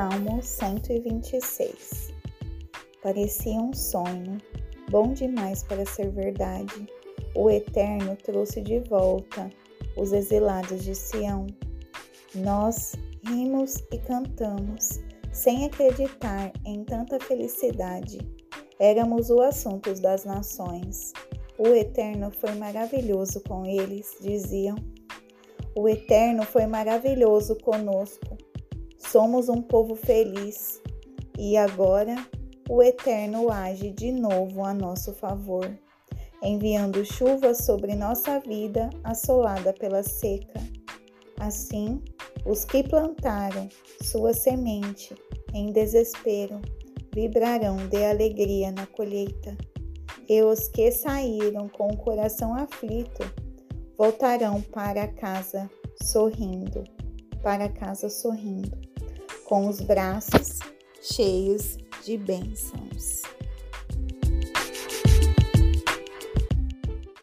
Salmo 126 Parecia um sonho, bom demais para ser verdade. O Eterno trouxe de volta os exilados de Sião. Nós rimos e cantamos, sem acreditar em tanta felicidade. Éramos o assunto das nações. O Eterno foi maravilhoso com eles, diziam. O Eterno foi maravilhoso conosco. Somos um povo feliz. E agora o Eterno age de novo a nosso favor, enviando chuva sobre nossa vida assolada pela seca. Assim, os que plantaram sua semente em desespero vibrarão de alegria na colheita, e os que saíram com o coração aflito voltarão para casa sorrindo, para casa sorrindo com os braços cheios de bênçãos.